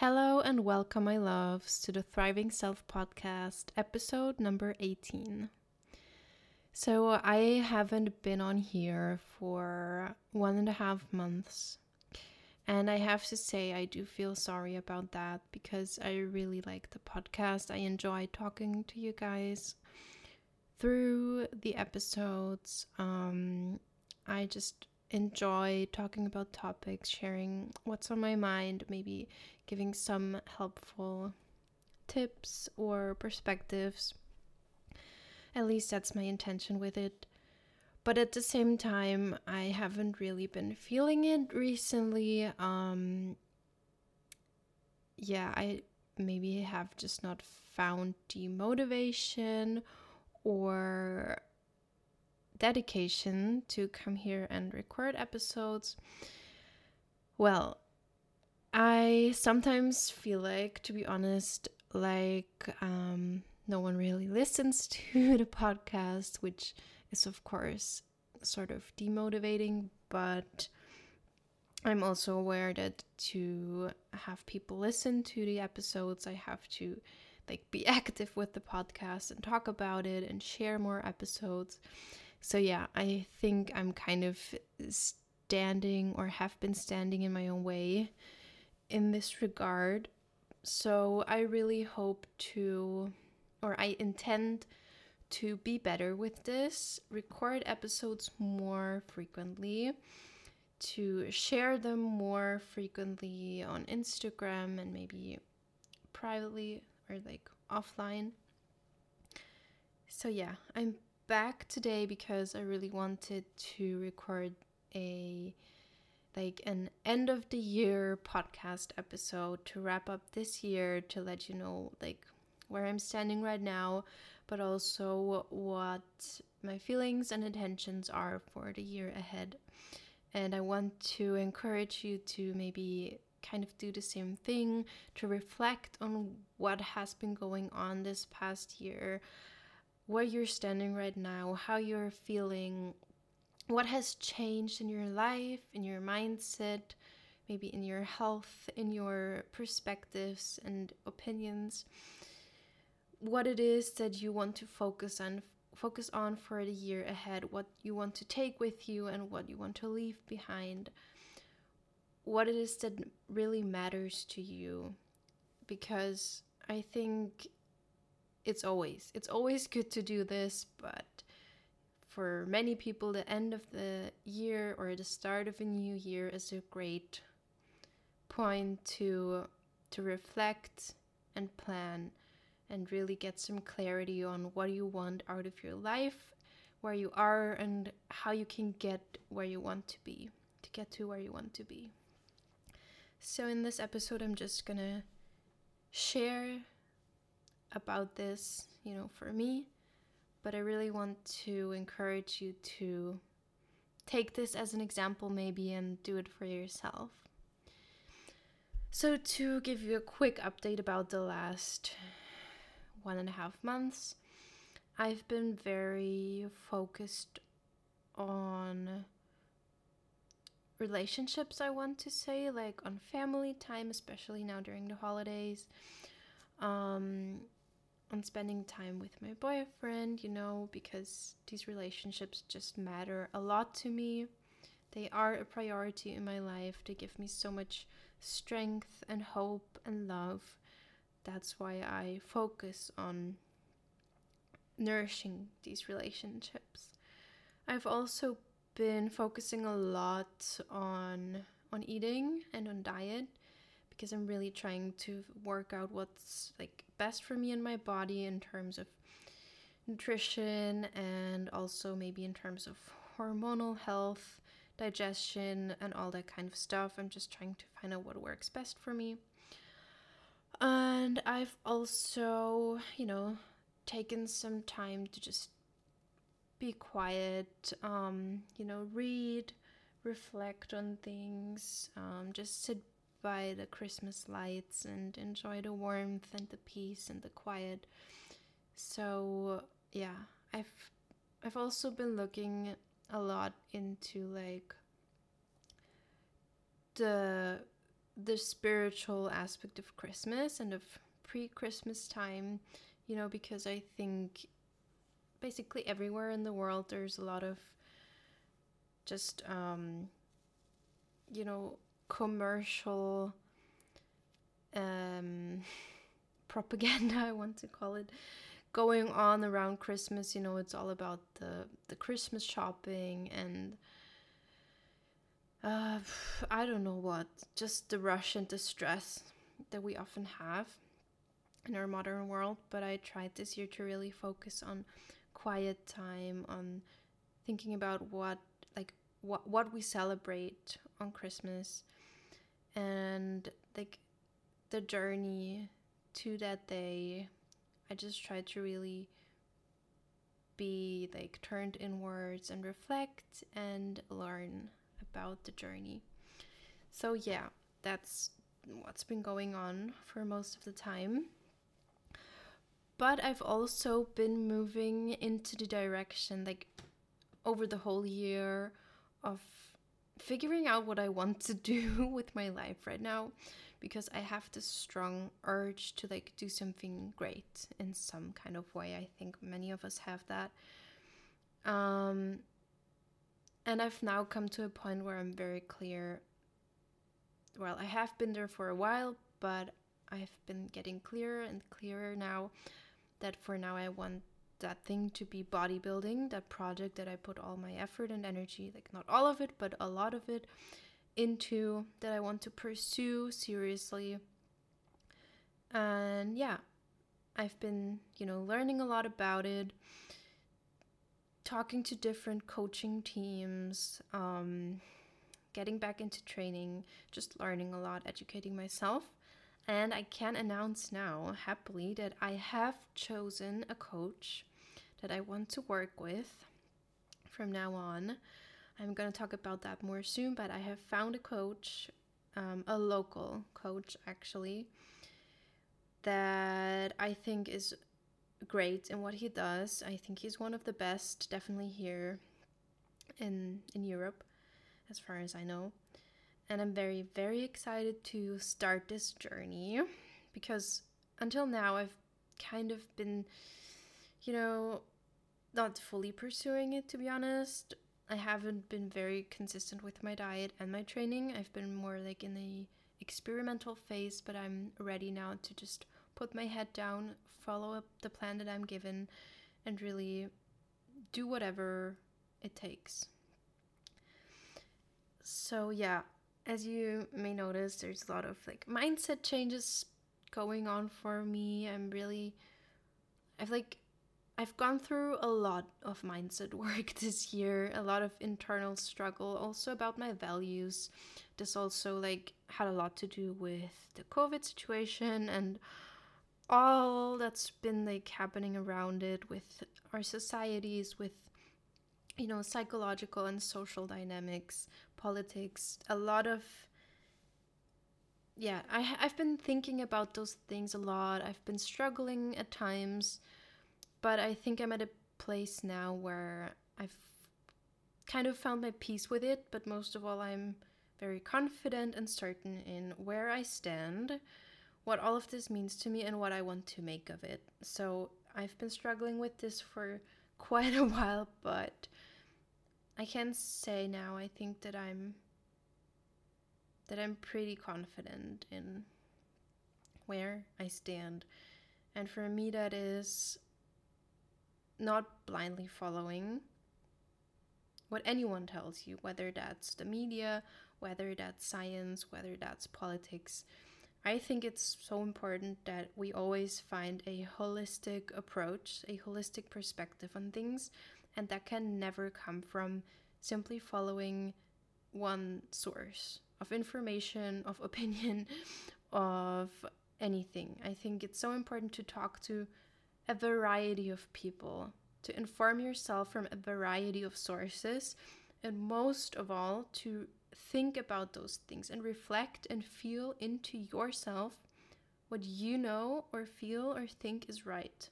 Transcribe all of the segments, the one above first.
Hello and welcome, my loves, to the Thriving Self podcast, episode number 18. So, I haven't been on here for one and a half months. And I have to say, I do feel sorry about that because I really like the podcast. I enjoy talking to you guys through the episodes. Um, I just enjoy talking about topics, sharing what's on my mind, maybe giving some helpful tips or perspectives. At least that's my intention with it. But at the same time, I haven't really been feeling it recently. Um yeah, I maybe have just not found the motivation or dedication to come here and record episodes. Well, I sometimes feel like, to be honest, like um, no one really listens to the podcast, which is, of course, sort of demotivating, but I'm also aware that to have people listen to the episodes, I have to like be active with the podcast and talk about it and share more episodes. So yeah, I think I'm kind of standing or have been standing in my own way in this regard. So I really hope to or I intend to be better with this, record episodes more frequently, to share them more frequently on Instagram and maybe privately or like offline. So, yeah, I'm back today because I really wanted to record a like an end of the year podcast episode to wrap up this year to let you know like where I'm standing right now, but also what my feelings and intentions are for the year ahead. And I want to encourage you to maybe kind of do the same thing, to reflect on what has been going on this past year, where you're standing right now, how you're feeling, what has changed in your life, in your mindset, maybe in your health, in your perspectives and opinions? What it is that you want to focus on focus on for the year ahead what you want to take with you and what you want to leave behind? What it is that really matters to you? Because i think it's always it's always good to do this but for many people the end of the year or the start of a new year is a great point to to reflect and plan and really get some clarity on what you want out of your life, where you are, and how you can get where you want to be, to get to where you want to be. So, in this episode, I'm just gonna share about this, you know, for me, but I really want to encourage you to take this as an example, maybe, and do it for yourself. So, to give you a quick update about the last one and a half months, I've been very focused on relationships, I want to say, like on family time, especially now during the holidays. Um, on spending time with my boyfriend, you know, because these relationships just matter a lot to me. They are a priority in my life. They give me so much strength and hope and love that's why I focus on nourishing these relationships. I've also been focusing a lot on on eating and on diet because I'm really trying to work out what's like best for me and my body in terms of nutrition and also maybe in terms of hormonal health, digestion and all that kind of stuff. I'm just trying to find out what works best for me. And I've also, you know, taken some time to just be quiet, um, you know, read, reflect on things, um, just sit by the Christmas lights and enjoy the warmth and the peace and the quiet. So, yeah, I've I've also been looking a lot into like the the spiritual aspect of Christmas and of pre Christmas time, you know, because I think basically everywhere in the world there's a lot of just, um, you know, commercial um, propaganda, I want to call it, going on around Christmas. You know, it's all about the, the Christmas shopping and uh, I don't know what, just the rush and the stress that we often have in our modern world. But I tried this year to really focus on quiet time, on thinking about what, like, what, what we celebrate on Christmas and, like, the journey to that day. I just tried to really be like turned inwards and reflect and learn about the journey. So, yeah, that's what's been going on for most of the time. But I've also been moving into the direction, like over the whole year, of figuring out what I want to do with my life right now because I have this strong urge to like do something great in some kind of way. I think many of us have that. Um and I've now come to a point where I'm very clear. Well, I have been there for a while, but I've been getting clearer and clearer now that for now I want that thing to be bodybuilding, that project that I put all my effort and energy, like not all of it, but a lot of it into that I want to pursue seriously. And yeah, I've been, you know, learning a lot about it talking to different coaching teams, um, getting back into training, just learning a lot, educating myself. And I can announce now, happily, that I have chosen a coach that I want to work with from now on. I'm going to talk about that more soon, but I have found a coach, um, a local coach actually, that I think is great in what he does. I think he's one of the best, definitely here in in Europe, as far as I know. And I'm very very excited to start this journey because until now I've kind of been, you know, not fully pursuing it to be honest. I haven't been very consistent with my diet and my training. I've been more like in the experimental phase, but I'm ready now to just put my head down, follow up the plan that I'm given, and really do whatever it takes. So, yeah, as you may notice, there's a lot of like mindset changes going on for me. I'm really, I've like, I've gone through a lot of mindset work this year, a lot of internal struggle, also about my values. This also like had a lot to do with the COVID situation and all that's been like happening around it with our societies with you know psychological and social dynamics politics a lot of yeah I, i've been thinking about those things a lot i've been struggling at times but i think i'm at a place now where i've kind of found my peace with it but most of all i'm very confident and certain in where i stand what all of this means to me and what I want to make of it. So I've been struggling with this for quite a while, but I can say now I think that I'm that I'm pretty confident in where I stand. And for me that is not blindly following what anyone tells you, whether that's the media, whether that's science, whether that's politics. I think it's so important that we always find a holistic approach, a holistic perspective on things, and that can never come from simply following one source of information, of opinion, of anything. I think it's so important to talk to a variety of people, to inform yourself from a variety of sources, and most of all, to think about those things and reflect and feel into yourself what you know or feel or think is right.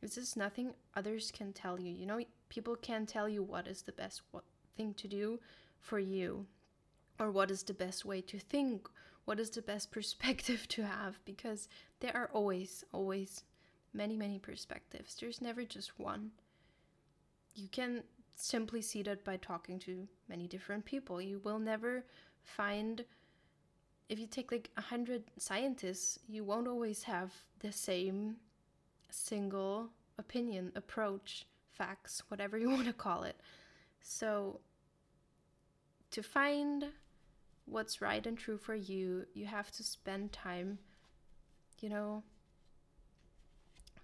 This is nothing others can tell you. You know, people can't tell you what is the best thing to do for you or what is the best way to think, what is the best perspective to have because there are always always many many perspectives. There's never just one. You can simply see that by talking to many different people. You will never find if you take like a hundred scientists you won't always have the same single opinion approach facts whatever you want to call it. So to find what's right and true for you, you have to spend time, you know,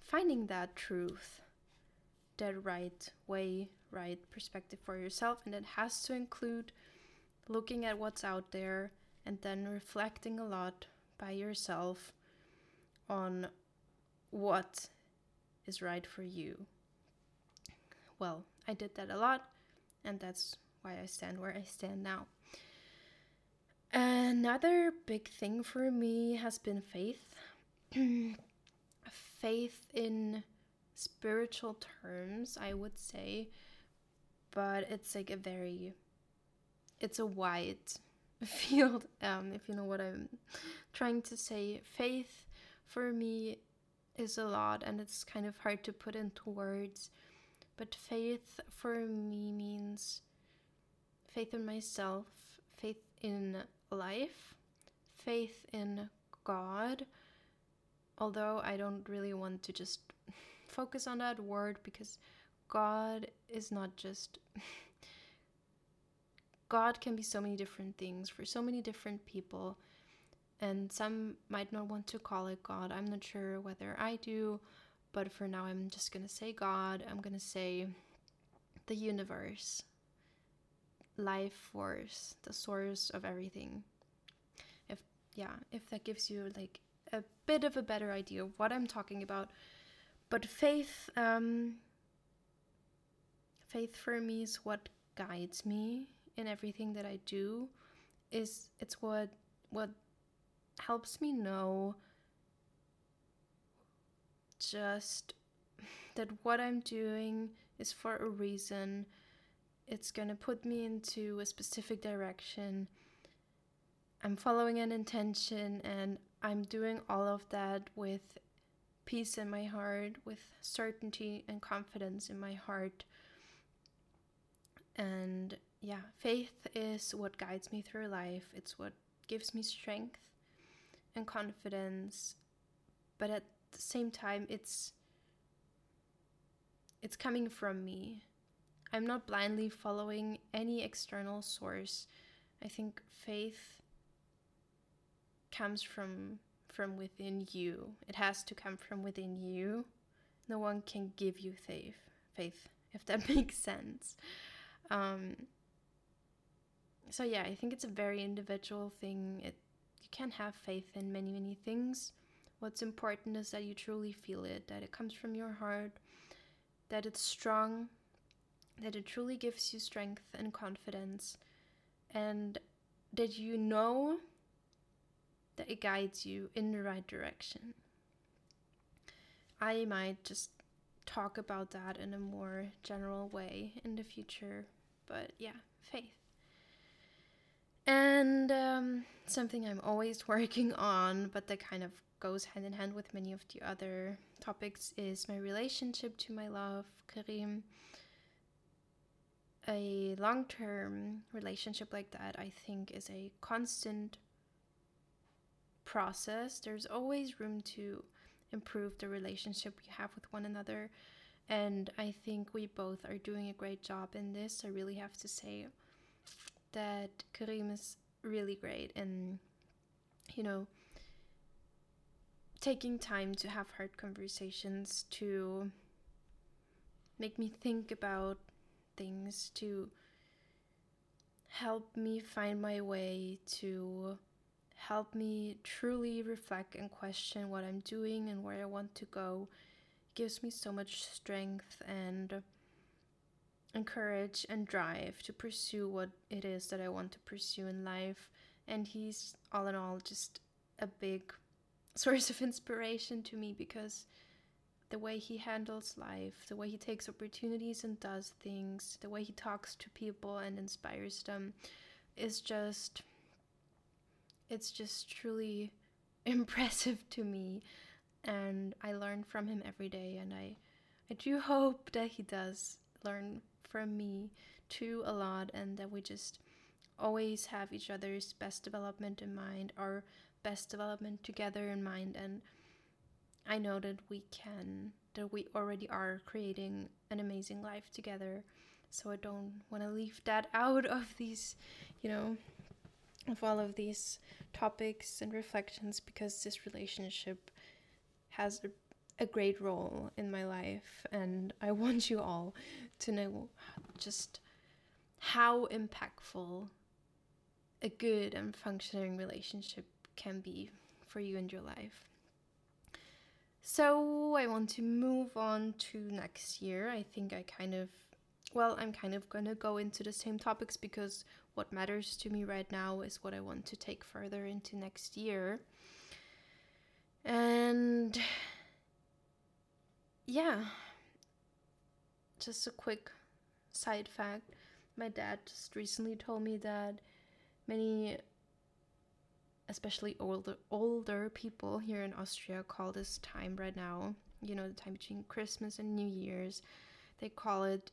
finding that truth, that right way, right perspective for yourself. And it has to include looking at what's out there and then reflecting a lot by yourself on what is right for you. Well, I did that a lot, and that's why I stand where I stand now. Another big thing for me has been faith. faith in spiritual terms, I would say, but it's like a very it's a wide field um if you know what I'm trying to say. Faith for me is a lot and it's kind of hard to put into words. But faith for me means faith in myself, faith in life, faith in God, although I don't really want to just focus on that word because God is not just. God can be so many different things for so many different people, and some might not want to call it God. I'm not sure whether I do, but for now, I'm just gonna say God. I'm gonna say the universe, life force, the source of everything. If yeah, if that gives you like a bit of a better idea of what I'm talking about. But faith um faith for me is what guides me in everything that I do. Is it's what what helps me know just that what I'm doing is for a reason it's going to put me into a specific direction. I'm following an intention and I'm doing all of that with peace in my heart, with certainty and confidence in my heart. And yeah, faith is what guides me through life, it's what gives me strength and confidence. But at the same time, it's it's coming from me I'm not blindly following any external source. I think faith comes from from within you. It has to come from within you. No one can give you faith, faith, if that makes sense. Um, so yeah, I think it's a very individual thing. It you can have faith in many many things. What's important is that you truly feel it, that it comes from your heart, that it's strong, that it truly gives you strength and confidence, and that you know that it guides you in the right direction. I might just talk about that in a more general way in the future, but yeah, faith. And um, something I'm always working on, but that kind of goes hand in hand with many of the other topics, is my relationship to my love, Karim a long term relationship like that, I think, is a constant process. There's always room to improve the relationship we have with one another. And I think we both are doing a great job in this. I really have to say that Karim is really great and, you know, taking time to have hard conversations to make me think about things to help me find my way, to help me truly reflect and question what I'm doing and where I want to go. It gives me so much strength and encourage and drive to pursue what it is that I want to pursue in life. And he's all in all just a big source of inspiration to me because the way he handles life, the way he takes opportunities and does things, the way he talks to people and inspires them is just it's just truly impressive to me and I learn from him every day and I I do hope that he does learn from me too a lot and that we just always have each other's best development in mind, our best development together in mind and I know that we can that we already are creating an amazing life together. So I don't want to leave that out of these, you know, of all of these topics and reflections because this relationship has a, a great role in my life and I want you all to know just how impactful a good and functioning relationship can be for you and your life. So I want to move on to next year. I think I kind of, well, I'm kind of going to go into the same topics because what matters to me right now is what I want to take further into next year. And yeah, just a quick side fact my dad just recently told me that many especially older older people here in Austria call this time right now, you know, the time between Christmas and New Year's, they call it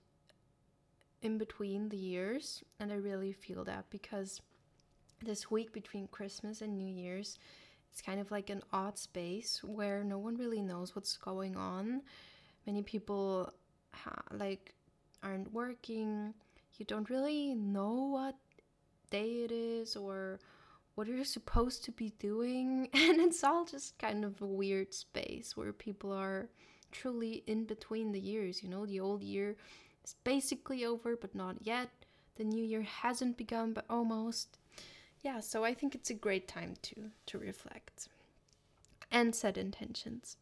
in between the years, and I really feel that because this week between Christmas and New Year's, it's kind of like an odd space where no one really knows what's going on. Many people ha- like aren't working. You don't really know what day it is or what you're supposed to be doing and it's all just kind of a weird space where people are truly in between the years you know the old year is basically over but not yet the new year hasn't begun but almost yeah so i think it's a great time to to reflect and set intentions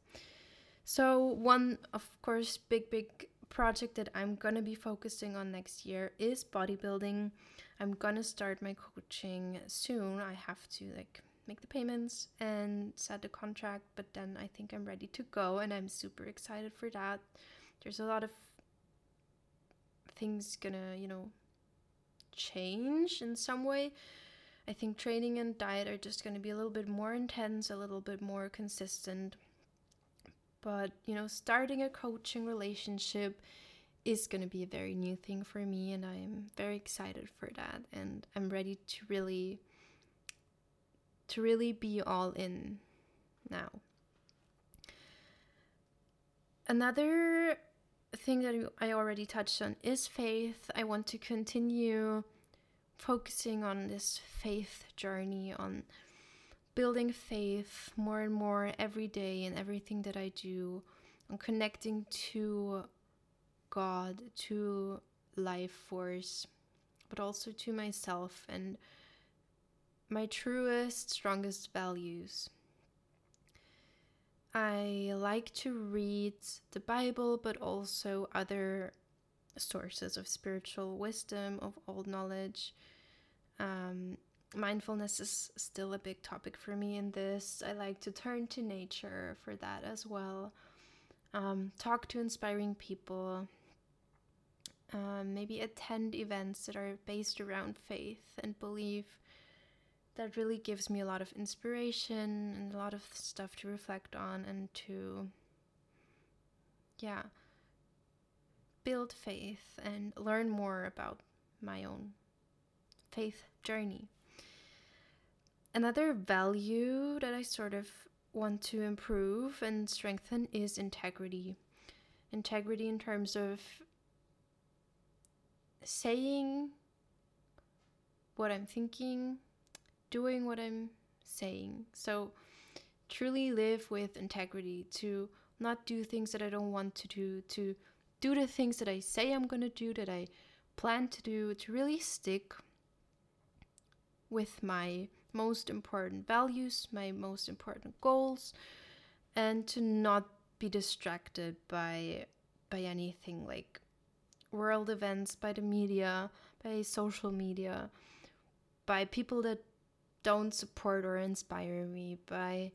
so one of course big big project that i'm gonna be focusing on next year is bodybuilding I'm gonna start my coaching soon. I have to like make the payments and set the contract, but then I think I'm ready to go and I'm super excited for that. There's a lot of things gonna, you know, change in some way. I think training and diet are just going to be a little bit more intense, a little bit more consistent. But, you know, starting a coaching relationship is going to be a very new thing for me and I'm very excited for that and I'm ready to really to really be all in now. Another thing that I already touched on is faith. I want to continue focusing on this faith journey on building faith more and more every day in everything that I do, on connecting to God, to life force, but also to myself and my truest, strongest values. I like to read the Bible, but also other sources of spiritual wisdom, of old knowledge. Um, mindfulness is still a big topic for me in this. I like to turn to nature for that as well. Um, talk to inspiring people, um, maybe attend events that are based around faith and belief. That really gives me a lot of inspiration and a lot of stuff to reflect on and to, yeah, build faith and learn more about my own faith journey. Another value that I sort of want to improve and strengthen is integrity. Integrity in terms of saying what I'm thinking, doing what I'm saying. So, truly live with integrity, to not do things that I don't want to do, to do the things that I say I'm going to do, that I plan to do, to really stick with my most important values, my most important goals, and to not be distracted by by anything like world events, by the media, by social media, by people that don't support or inspire me, by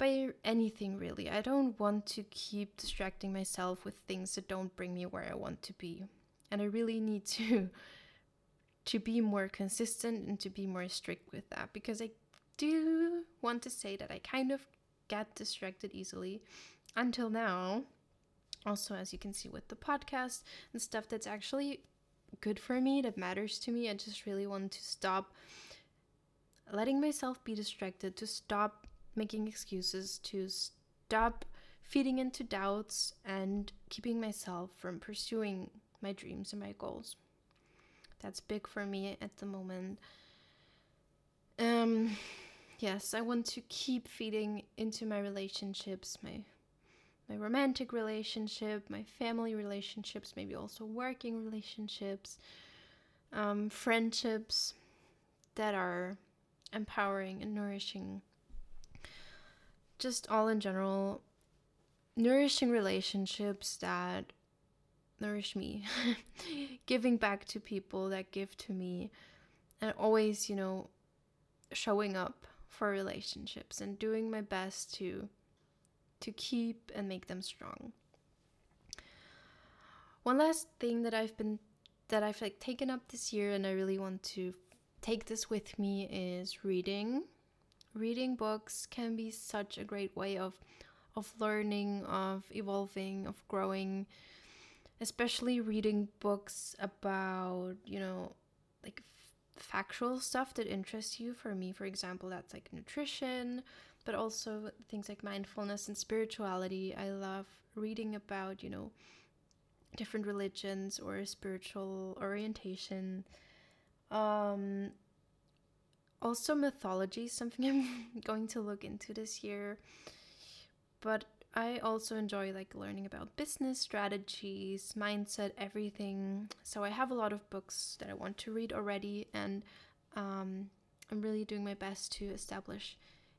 by anything really. I don't want to keep distracting myself with things that don't bring me where I want to be. And I really need to to be more consistent and to be more strict with that because I do want to say that I kind of get distracted easily until now. Also, as you can see with the podcast and stuff that's actually good for me, that matters to me, I just really want to stop letting myself be distracted, to stop making excuses, to stop feeding into doubts and keeping myself from pursuing my dreams and my goals. That's big for me at the moment. Um yes, I want to keep feeding into my relationships, my my romantic relationship, my family relationships, maybe also working relationships, um, friendships that are empowering and nourishing. Just all in general, nourishing relationships that nourish me, giving back to people that give to me, and always, you know, showing up for relationships and doing my best to to keep and make them strong. One last thing that I've been that I've like taken up this year and I really want to take this with me is reading. Reading books can be such a great way of of learning, of evolving, of growing, especially reading books about, you know, like f- factual stuff that interests you. For me, for example, that's like nutrition, but also things like mindfulness and spirituality. I love reading about, you know, different religions or spiritual orientation. Um, also, mythology, something I'm going to look into this year. But I also enjoy like learning about business strategies, mindset, everything. So I have a lot of books that I want to read already, and um, I'm really doing my best to establish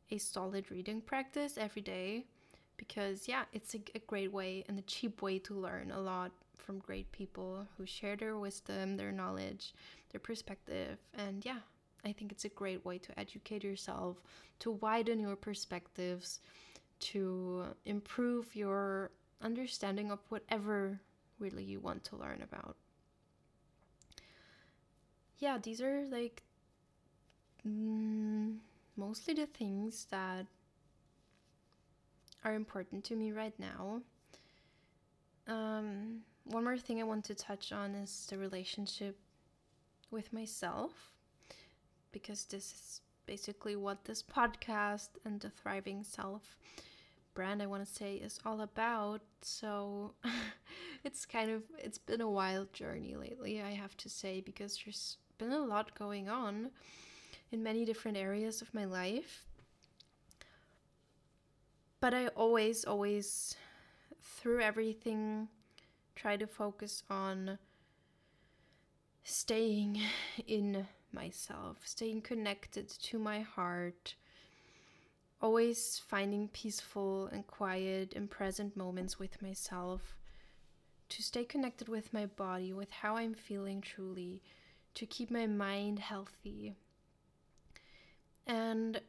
a solid reading practice every day because yeah, it's a, a great way and a cheap way to learn a lot from great people who share their wisdom, their knowledge, their perspective, and yeah, I think it's a great way to educate yourself, to widen your perspectives to improve your understanding of whatever really you want to learn about. Yeah, these are like mm, mostly the things that are important to me right now. Um, one more thing I want to touch on is the relationship with myself, because this is basically what this podcast and the thriving self brand I want to say is all about. So it's kind of it's been a wild journey lately, I have to say, because there's been a lot going on in many different areas of my life. But I always always through everything try to focus on staying in myself, staying connected to my heart, always finding peaceful and quiet and present moments with myself, to stay connected with my body, with how I'm feeling truly, to keep my mind healthy. And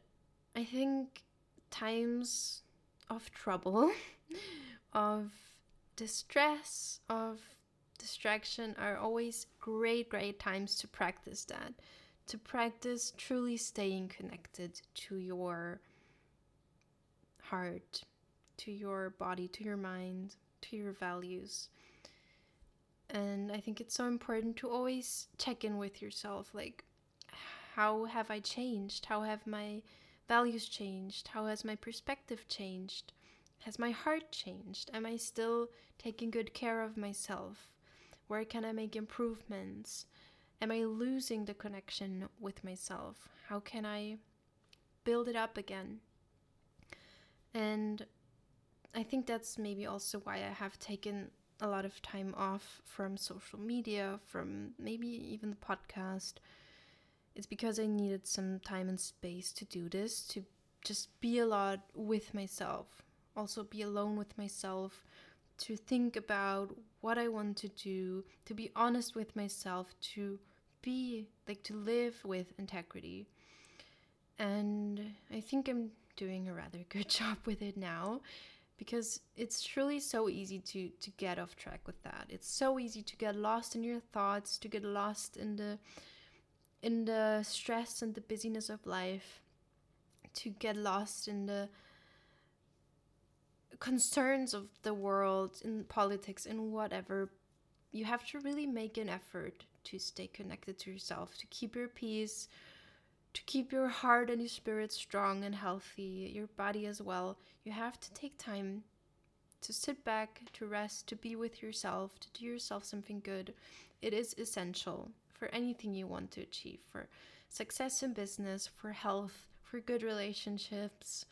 I think times of trouble, of distress, of distraction are always great, great times to practice that. To practice truly staying connected to your heart, to your body, to your mind, to your values. And I think it's so important to always check in with yourself like, how have I changed? How have my values changed? How has my perspective changed? Has my heart changed? Am I still taking good care of myself? Where can I make improvements? Am I losing the connection with myself? How can I build it up again? And I think that's maybe also why I have taken a lot of time off from social media, from maybe even the podcast. It's because I needed some time and space to do this, to just be a lot with myself, also be alone with myself, to think about what I want to do, to be honest with myself, to be like to live with integrity. And I think I'm doing a rather good job with it now because it's truly so easy to to get off track with that. It's so easy to get lost in your thoughts, to get lost in the in the stress and the busyness of life. to get lost in the concerns of the world, in politics, in whatever. You have to really make an effort to stay connected to yourself, to keep your peace, to keep your heart and your spirit strong and healthy, your body as well. You have to take time to sit back, to rest, to be with yourself, to do yourself something good. It is essential for anything you want to achieve for success in business, for health, for good relationships,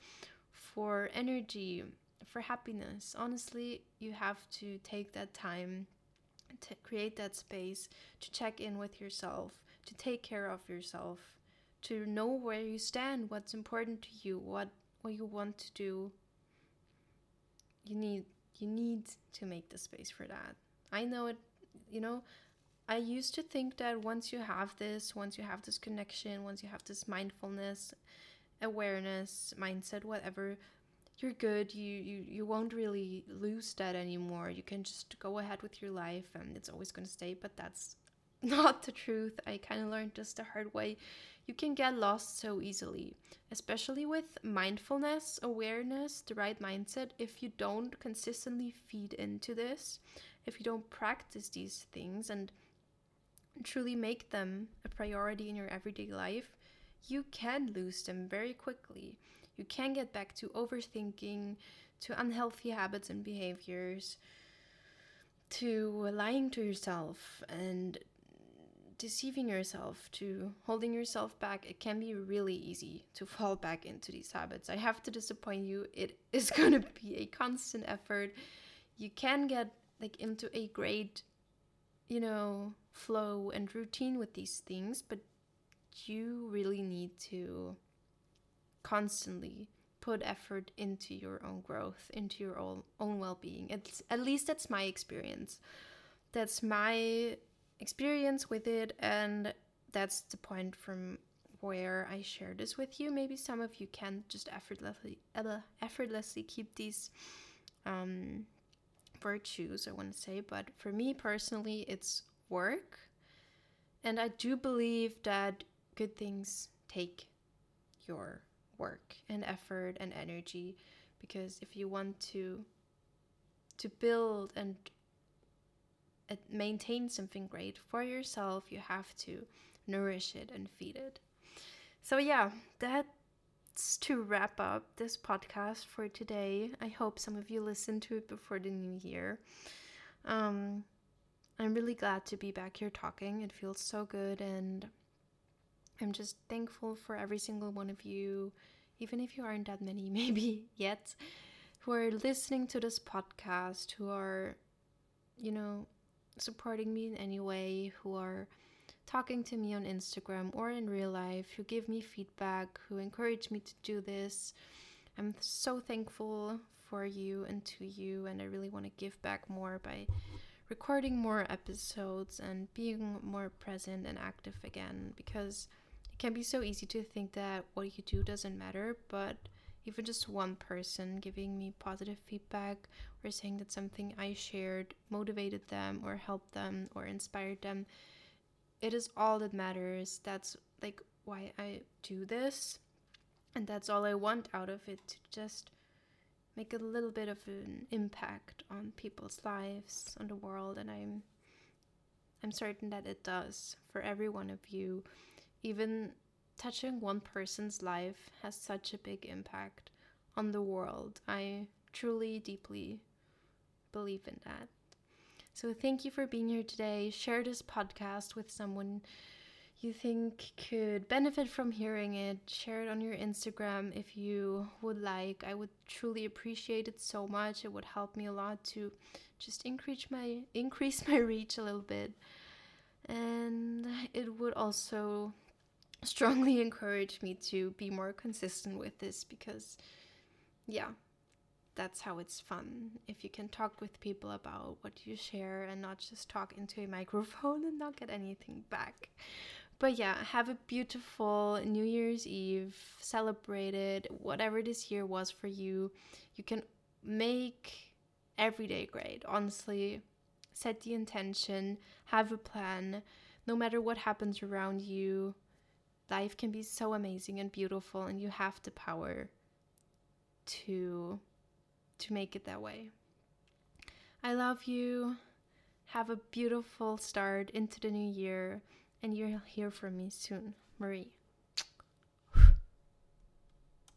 for energy, for happiness. Honestly, you have to take that time to create that space to check in with yourself, to take care of yourself, to know where you stand, what's important to you, what what you want to do. You need you need to make the space for that. I know it, you know, I used to think that once you have this, once you have this connection, once you have this mindfulness, awareness, mindset, whatever, you're good. You you you won't really lose that anymore. You can just go ahead with your life and it's always going to stay, but that's not the truth. I kind of learned this the hard way. You can get lost so easily, especially with mindfulness, awareness, the right mindset. If you don't consistently feed into this, if you don't practice these things and truly make them a priority in your everyday life, you can lose them very quickly. You can get back to overthinking, to unhealthy habits and behaviors, to lying to yourself and deceiving yourself, to holding yourself back. It can be really easy to fall back into these habits. I have to disappoint you. It is going to be a constant effort. You can get like into a great, you know, flow and routine with these things, but you really need to constantly put effort into your own growth, into your own, own well being. At least that's my experience. That's my experience with it, and that's the point from where I share this with you. Maybe some of you can just effortlessly effortlessly keep these um, virtues, I want to say, but for me personally, it's work. And I do believe that good things take your work and effort and energy because if you want to to build and maintain something great for yourself you have to nourish it and feed it. So yeah that's to wrap up this podcast for today. I hope some of you listened to it before the new year. Um, i'm really glad to be back here talking. It feels so good and I'm just thankful for every single one of you, even if you aren't that many, maybe yet, who are listening to this podcast, who are, you know, supporting me in any way, who are talking to me on Instagram or in real life, who give me feedback, who encourage me to do this. I'm so thankful for you and to you, and I really want to give back more by recording more episodes and being more present and active again because can be so easy to think that what you do doesn't matter, but even just one person giving me positive feedback or saying that something I shared motivated them or helped them or inspired them, it is all that matters. That's like why I do this. And that's all I want out of it to just make a little bit of an impact on people's lives, on the world, and I'm I'm certain that it does for every one of you even touching one person's life has such a big impact on the world. I truly, deeply believe in that. So, thank you for being here today. Share this podcast with someone you think could benefit from hearing it. Share it on your Instagram if you would like. I would truly appreciate it so much. It would help me a lot to just increase my increase my reach a little bit. And it would also strongly encourage me to be more consistent with this because, yeah, that's how it's fun. If you can talk with people about what you share and not just talk into a microphone and not get anything back. But yeah, have a beautiful New Year's Eve, celebrate it, whatever this year was for you. You can make every day great, honestly. Set the intention, have a plan, no matter what happens around you life can be so amazing and beautiful and you have the power to to make it that way. I love you. Have a beautiful start into the new year and you'll hear from me soon. Marie.